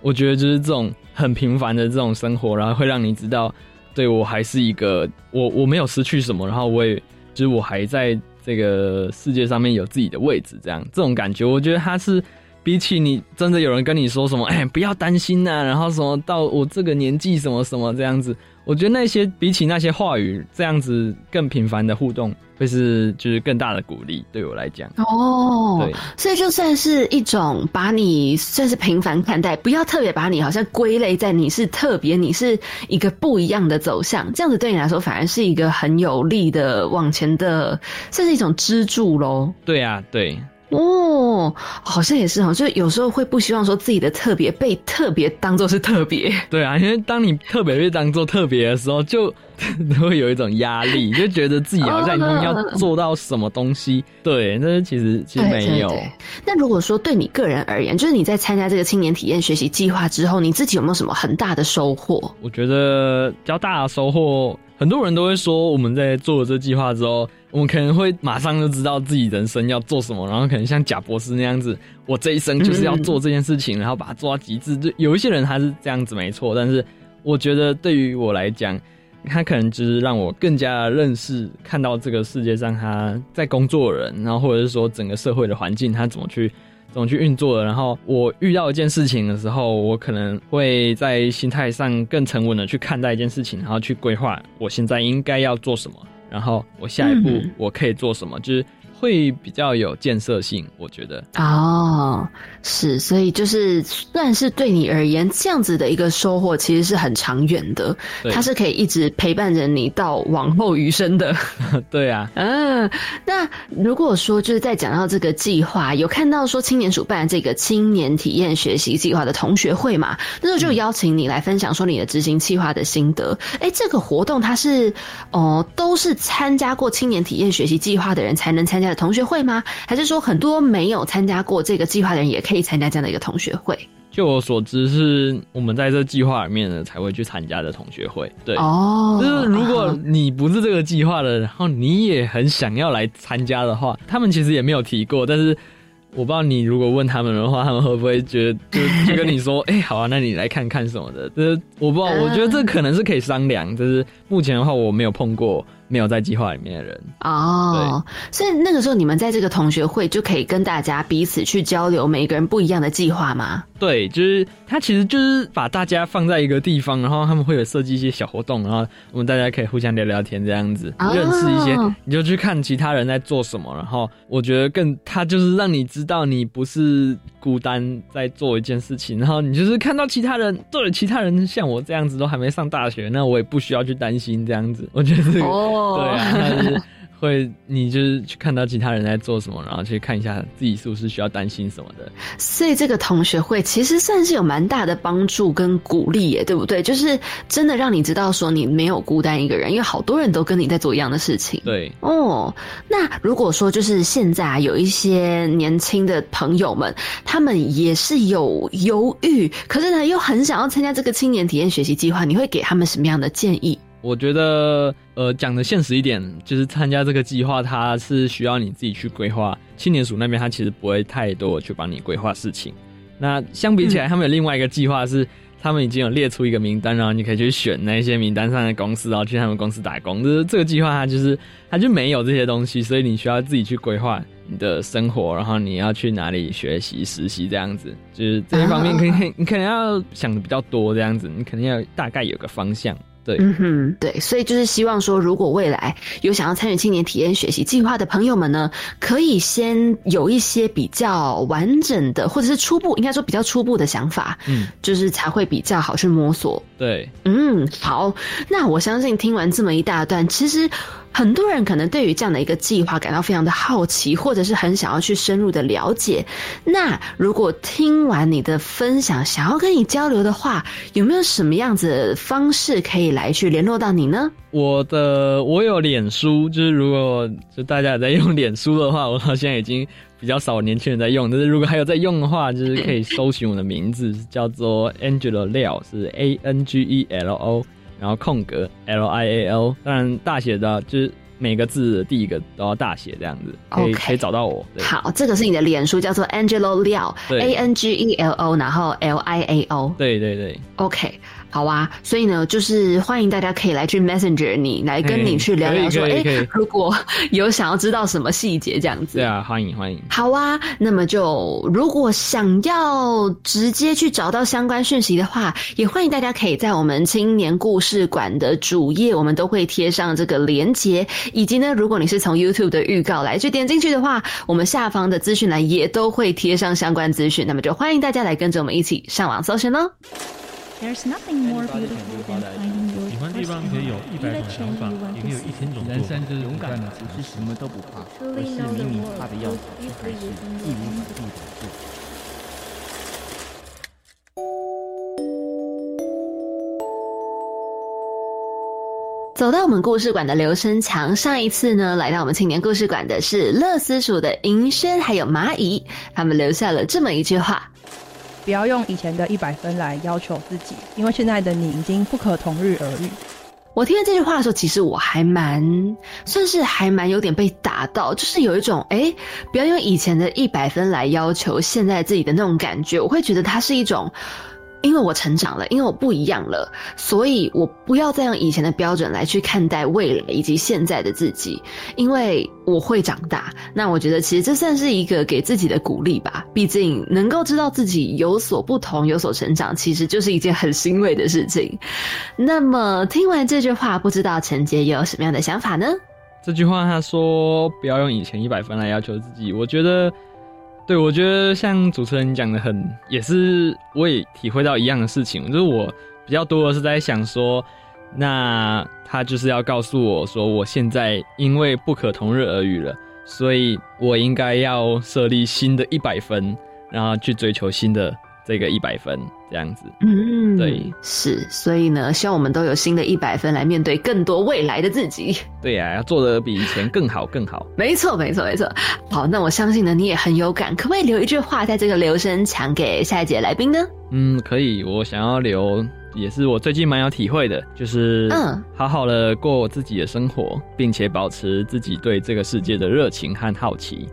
我觉得就是这种很平凡的这种生活，然后会让你知道，对我还是一个我我没有失去什么，然后我也就是我还在这个世界上面有自己的位置，这样这种感觉，我觉得他是比起你真的有人跟你说什么，哎，不要担心呐，然后什么到我这个年纪什么什么这样子，我觉得那些比起那些话语这样子更频繁的互动，会是就是更大的鼓励，对我来讲。哦，对，所以就算是一种把你算是平凡看待，不要特别把你好像归类在你是特别，你是一个不一样的走向，这样子对你来说反而是一个很有力的往前的，算是一种支柱喽。对啊，对。哦，好像也是哈，就有时候会不希望说自己的特别被特别当做是特别。对啊，因为当你特别被当做特别的时候，就 会有一种压力，就觉得自己好像一定要做到什么东西。对，但是其实其实没有。那如果说对你个人而言，就是你在参加这个青年体验学习计划之后，你自己有没有什么很大的收获？我觉得比较大的收获。很多人都会说，我们在做了这计划之后，我们可能会马上就知道自己人生要做什么，然后可能像贾博士那样子，我这一生就是要做这件事情，然后把它做到极致。就有一些人他是这样子没错，但是我觉得对于我来讲，他可能就是让我更加认识、看到这个世界上他在工作的人，然后或者是说整个社会的环境，他怎么去。怎么去运作的？然后我遇到一件事情的时候，我可能会在心态上更沉稳的去看待一件事情，然后去规划我现在应该要做什么，然后我下一步我可以做什么，就是。会比较有建设性，我觉得哦，是，所以就是算是对你而言，这样子的一个收获，其实是很长远的，它是可以一直陪伴着你到往后余生的。对啊，嗯，那如果说就是在讲到这个计划，有看到说青年署办这个青年体验学习计划的同学会嘛，那时候就邀请你来分享说你的执行计划的心得。哎，这个活动它是哦，都是参加过青年体验学习计划的人才能参加。同学会吗？还是说很多没有参加过这个计划的人也可以参加这样的一个同学会？就我所知，是我们在这计划里面呢才会去参加的同学会。对哦，就是如果你不是这个计划的，然后你也很想要来参加的话，他们其实也没有提过。但是我不知道你如果问他们的话，他们会不会觉得就就跟你说，哎，好啊，那你来看看什么的？就是我不知道，我觉得这可能是可以商量。就是目前的话，我没有碰过。没有在计划里面的人哦，所以那个时候你们在这个同学会就可以跟大家彼此去交流每一个人不一样的计划吗？对，就是他其实就是把大家放在一个地方，然后他们会有设计一些小活动，然后我们大家可以互相聊聊天，这样子认识一些，你就去看其他人在做什么。然后我觉得更他就是让你知道你不是孤单在做一件事情，然后你就是看到其他人，对，其他人像我这样子都还没上大学，那我也不需要去担心这样子。我觉得这个。对啊，会你就是去看到其他人在做什么，然后去看一下自己是不是需要担心什么的。所以这个同学会其实算是有蛮大的帮助跟鼓励耶，对不对？就是真的让你知道说你没有孤单一个人，因为好多人都跟你在做一样的事情。对哦，那如果说就是现在啊有一些年轻的朋友们，他们也是有犹豫，可是呢又很想要参加这个青年体验学习计划，你会给他们什么样的建议？我觉得，呃，讲的现实一点，就是参加这个计划，它是需要你自己去规划。青年署那边，他其实不会太多去帮你规划事情。那相比起来，他们有另外一个计划是，他们已经有列出一个名单，然后你可以去选那些名单上的公司，然后去他们公司打工。就是这个计划，它就是它就没有这些东西，所以你需要自己去规划你的生活，然后你要去哪里学习、实习这样子。就是这一方面，可以你可能要想的比较多，这样子，你肯定要大概有个方向。对，嗯哼，对，所以就是希望说，如果未来有想要参与青年体验学习计划的朋友们呢，可以先有一些比较完整的，或者是初步，应该说比较初步的想法，嗯，就是才会比较好去摸索。对，嗯，好，那我相信听完这么一大段，其实。很多人可能对于这样的一个计划感到非常的好奇，或者是很想要去深入的了解。那如果听完你的分享，想要跟你交流的话，有没有什么样子的方式可以来去联络到你呢？我的我有脸书，就是如果就大家也在用脸书的话，我好像已经比较少年轻人在用，但是如果还有在用的话，就是可以搜寻我的名字，叫做 Angel Leo，是 A N G E L O。然后空格 L I A L，当然大写的，就是每个字的第一个都要大写，这样子可以可以找到我。好，这个是你的脸书，叫做 Angelo Liao，A N G E L O，然后 L I A O。对对对。OK，好啊，所以呢，就是欢迎大家可以来去 Messenger 你来跟你去聊聊说，哎，如果有想要知道什么细节这样子，对啊，欢迎欢迎。好啊，那么就如果想要直接去找到相关讯息的话，也欢迎大家可以在我们青年故事馆的主页，我们都会贴上这个连接，以及呢，如果你是从 YouTube 的预告来去点进去的话，我们下方的资讯栏也都会贴上相关资讯。那么就欢迎大家来跟着我们一起上网搜寻喽。There's nothing more beautiful than finding your 喜欢地方可以有一百种想法，也可以有一千种。人生就是勇敢的，不是什么都不怕，而是明明怕的要死，却还是义无反顾的做。走到我们故事馆的刘生强，上一次呢来到我们青年故事馆的是乐思鼠的银轩还有蚂蚁，他们留下了这么一句话。不要用以前的一百分来要求自己，因为现在的你已经不可同日而语。我听了这句话的时候，其实我还蛮算是还蛮有点被打到，就是有一种哎，不要用以前的一百分来要求现在自己的那种感觉。我会觉得它是一种。因为我成长了，因为我不一样了，所以我不要再用以前的标准来去看待未来以及现在的自己，因为我会长大。那我觉得其实这算是一个给自己的鼓励吧。毕竟能够知道自己有所不同、有所成长，其实就是一件很欣慰的事情。那么听完这句话，不知道陈杰有什么样的想法呢？这句话他说不要用以前一百分来要求自己，我觉得。对，我觉得像主持人讲的很，也是我也体会到一样的事情，就是我比较多的是在想说，那他就是要告诉我说，我现在因为不可同日而语了，所以我应该要设立新的一百分，然后去追求新的。这个一百分这样子，嗯，对，是，所以呢，希望我们都有新的一百分来面对更多未来的自己。对呀，要做的比以前更好，更好。没错，没错，没错。好，那我相信呢，你也很有感，可不可以留一句话在这个留声墙给下一节来宾呢？嗯，可以。我想要留，也是我最近蛮有体会的，就是嗯，好好的过我自己的生活，并且保持自己对这个世界的热情和好奇。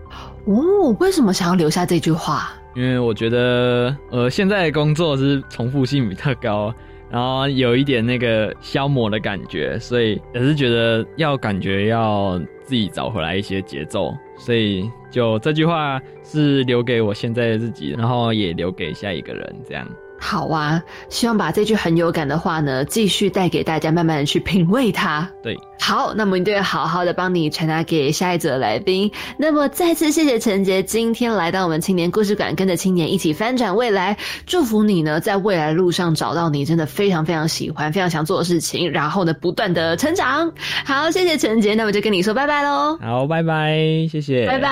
哦，为什么想要留下这句话？因为我觉得，呃，现在的工作是重复性比较高，然后有一点那个消磨的感觉，所以也是觉得要感觉要自己找回来一些节奏，所以就这句话是留给我现在的自己，然后也留给下一个人，这样。好啊，希望把这句很有感的话呢，继续带给大家，慢慢的去品味它。对，好，那么我们就会好好的帮你传达给下一组的来宾。那么再次谢谢陈杰今天来到我们青年故事馆，跟着青年一起翻转未来，祝福你呢，在未来路上找到你真的非常非常喜欢、非常想做的事情，然后呢，不断的成长。好，谢谢陈杰，那我就跟你说拜拜喽。好，拜拜，谢谢，拜拜。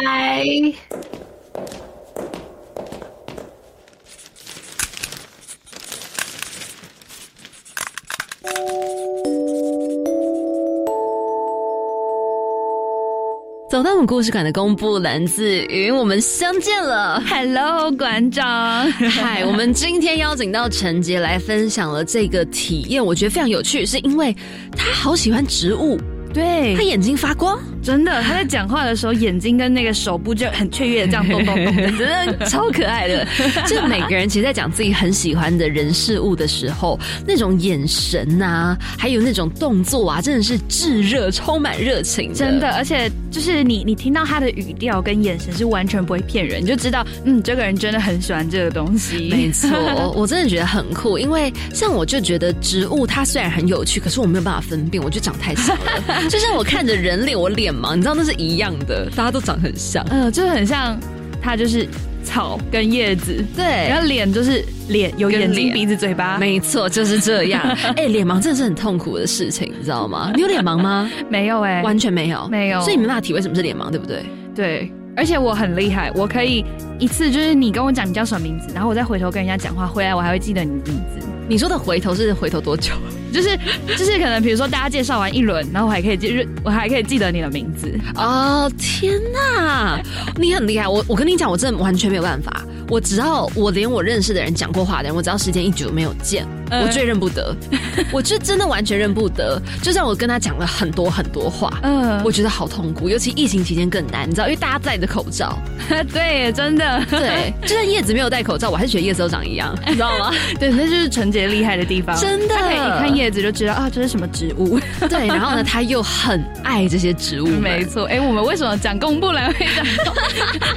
走到我们故事馆的公布栏自云，我们相见了。Hello，馆长。嗨，我们今天邀请到陈杰来分享了这个体验，我觉得非常有趣，是因为他好喜欢植物。对他眼睛发光，真的，他在讲话的时候，眼睛跟那个手部就很雀跃，这样动动动，真的超可爱的。就每个人其实，在讲自己很喜欢的人事物的时候，那种眼神啊，还有那种动作啊，真的是炙热，充满热情。真的，而且就是你，你听到他的语调跟眼神是完全不会骗人，你就知道，嗯，这个人真的很喜欢这个东西。没错，我真的觉得很酷，因为像我就觉得植物它虽然很有趣，可是我没有办法分辨，我就长太小了。就像我看着人脸，我脸盲，你知道那是一样的，大家都长很像，嗯，就是很像，它就是草跟叶子，对，然后脸就是脸，有眼睛、鼻子、嘴巴，没错，就是这样。哎，脸盲真的是很痛苦的事情，你知道吗？你有脸盲吗？没有哎，完全没有，没有，所以你没办法体会什么是脸盲，对不对？对，而且我很厉害，我可以一次就是你跟我讲你叫什么名字，然后我再回头跟人家讲话，回来我还会记得你的名字。你说的回头是回头多久？就是就是可能比如说大家介绍完一轮，然后我还可以记，我还可以记得你的名字。哦天哪，你很厉害！我我跟你讲，我真的完全没有办法。我只要我连我认识的人讲过话的人，我只要时间一久没有见，我最认不得，我就真的完全认不得。就算我跟他讲了很多很多话，嗯，我觉得好痛苦，尤其疫情期间更难，你知道，因为大家戴着口罩。对，真的，对，就算叶子没有戴口罩，我还是觉得叶子都长一样，你知道吗？对，那就是纯洁厉害的地方，真的，可以一看叶子就知道啊，这是什么植物。对，然后呢，他又很爱这些植物，没错。哎，我们为什么讲公布栏会讲到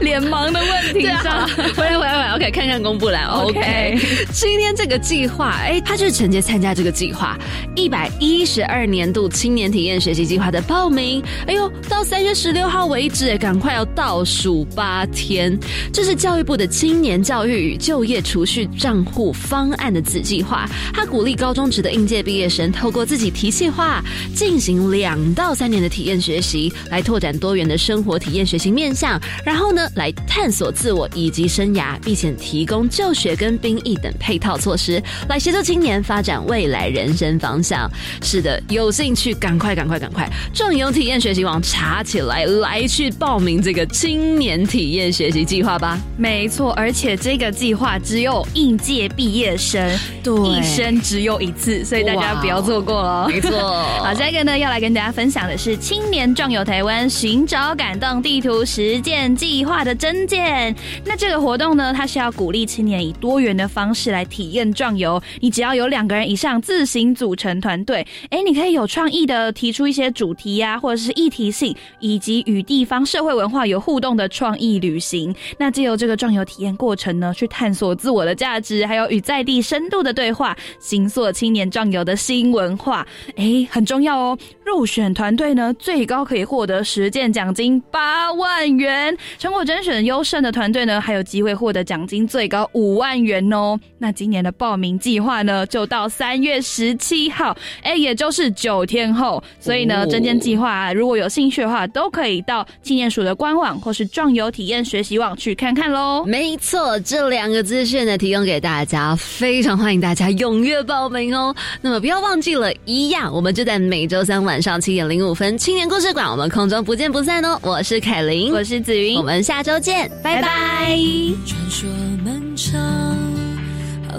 脸盲的问题上？回来，回来，回来，OK，看看公布栏，OK。今天这个计划，哎，他就是承接参加这个计划，一百一十二年度青年体验学习计划的报名。哎呦，到三月十六号为止，赶快要倒数八天。这是教育部的青年教育与就业储蓄账户方案的子计划，他鼓励高中职的应届毕业生透过自己提计划，进行两到三年的体验学习，来拓展多元的生活体验学习面向，然后呢，来探索自我以及生涯，并且提供就学跟兵役等配套措施，来协助青年发展未来人生方向。是的，有兴趣赶快赶快赶快，壮游体验学习网查起来，来去报名这个青年体验学习计划吧。没错，而且这个计划只有应届毕业生，对，一生只有一次，所以大家不要错过哦。没错，好，下一个呢，要来跟大家分享的是青年壮游台湾寻找感动地图实践计划的真见。那这个活动呢，它是要鼓励青年以多元的方式来体验壮游。你只只要有两个人以上自行组成团队，哎，你可以有创意的提出一些主题呀，或者是议题性，以及与地方社会文化有互动的创意旅行。那借由这个壮游体验过程呢，去探索自我的价值，还有与在地深度的对话，形塑青年壮游的新文化。哎，很重要哦！入选团队呢，最高可以获得实践奖金八万元。成果甄选优胜的团队呢，还有机会获得奖金最高五万元哦。那今年的报名计划呢，就到三月十七号，哎，也就是九天后。所以呢，征件计划如果有兴趣的话，都可以到青年署的官网或是壮游体验学习网去看看喽。没错，这两个资讯呢，提供给大家，非常欢迎大家踊跃报名哦。那么不要忘记了，一样，我们就在每周三晚上七点零五分，青年故事馆，我们空中不见不散哦。我是凯琳，我是子云，我们下周见，拜拜。传说漫长，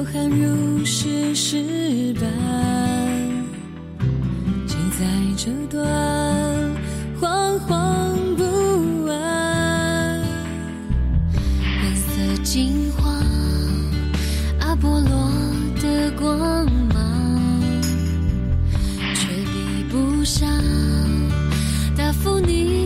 浩瀚如史诗般，记载这段惶惶不安。颜色金黄，阿波罗的光芒，却比不上答复你